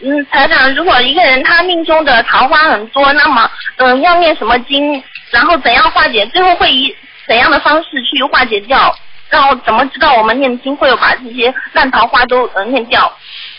嗯，台长，如果一个人他命中的桃花很多，那么嗯，要念什么经，然后怎样化解，最后会以怎样的方式去化解掉？然后怎么知道我们念经会有把这些烂桃花都呃念掉？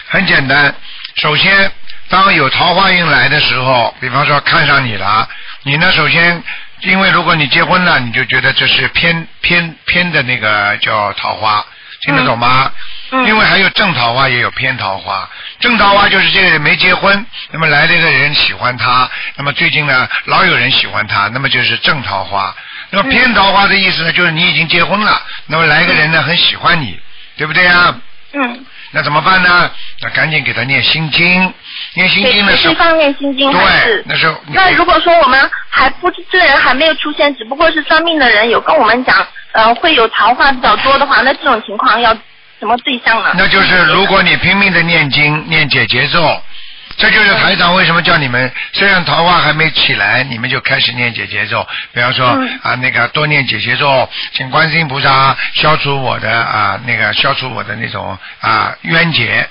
很简单，首先，当有桃花运来的时候，比方说看上你了，你呢首先，因为如果你结婚了，你就觉得这是偏偏偏的那个叫桃花，听得懂吗？嗯因为还有正桃花，也有偏桃花。正桃花就是这个人没结婚，那么来了一个人喜欢他，那么最近呢老有人喜欢他，那么就是正桃花。那么偏桃花的意思呢，就是你已经结婚了，那么来一个人呢很喜欢你，对不对啊？嗯，那怎么办呢？那赶紧给他念心经，念心经的时候，对方念心经对，？那时候那如果说我们还不这个人还没有出现，只不过是算命的人有跟我们讲，呃，会有桃花比较多的话，那这种情况要什么对象呢？那就是如果你拼命的念经、念解节奏，这就是台长为什么叫你们，虽然桃花还没起来，你们就开始念解节奏。比方说、嗯啊，那个多念解节奏，请观世音菩萨消除我的啊那个消除我的那种啊冤结，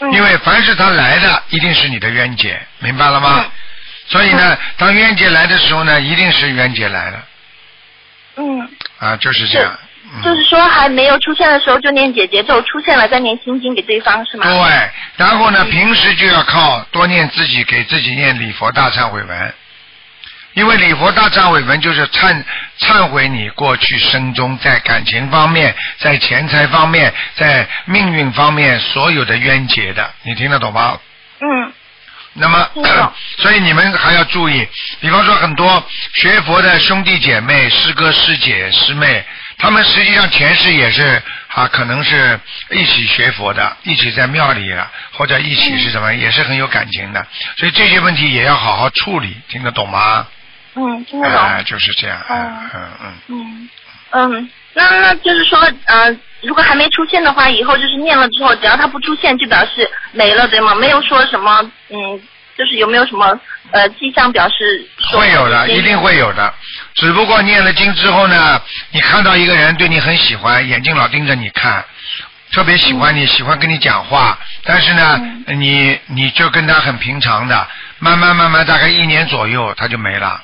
嗯因为凡是他来的，一定是你的冤结，明白了吗？嗯所以呢，当冤结来的时候呢，一定是冤结来了嗯，啊，就是这样。嗯就是说还没有出现的时候就念姐姐咒，出现了再念心经给对方是吗？对，然后呢，嗯平时就要靠多念自己给自己念礼佛大忏悔文，因为礼佛大忏悔文就是忏忏悔你过去生中在感情方面、在钱财方面、在命运方面所有的冤结的，你听得懂吗？嗯那么，所以你们还要注意，比方说很多学佛的兄弟姐妹、师哥师姐、师妹，他们实际上前世也是啊，可能是一起学佛的，一起在庙里啊，或者一起是什么，也是很有感情的。所以这些问题也要好好处理，听得懂吗？嗯，听得懂。哎、就是这样，嗯哦嗯嗯。嗯嗯，那那就是说，呃，如果还没出现的话，以后就是念了之后，只要它不出现，就表示没了，对吗？没有说什么，嗯，就是有没有什么呃迹象表示会有的，一定会有的。只不过念了经之后呢，你看到一个人对你很喜欢，眼睛老盯着你看，特别喜欢你，喜欢跟你讲话，但是呢，你你就跟他很平常的，慢慢慢慢大概一年左右他就没了，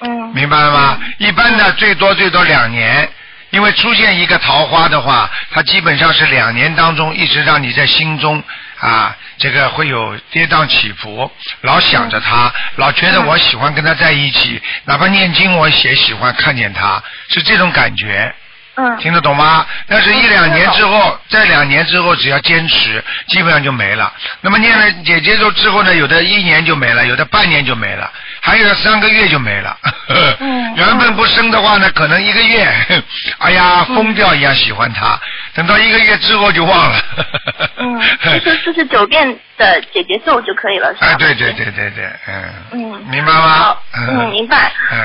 嗯明白了吗？一般的最多最多两年。因为出现一个桃花的话，它基本上是两年当中一直让你在心中啊，这个会有跌宕起伏，老想着他，老觉得我喜欢跟他在一起，哪怕念经我也喜欢看见他，是这种感觉。嗯听得懂吗？但是，一两年之后，在两年之后，只要坚持，基本上就没了。那么念了解节奏之后呢，有的一年就没了，有的半年就没了，还有的三个月就没了。嗯缘分不生的话呢，可能一个月，哎呀，疯掉一样喜欢他，等到一个月之后就忘了。嗯，就是四十九遍的姐姐咒就可以了，是吧？哎，对对对对对，嗯，嗯，明白吗好？嗯，明白。嗯。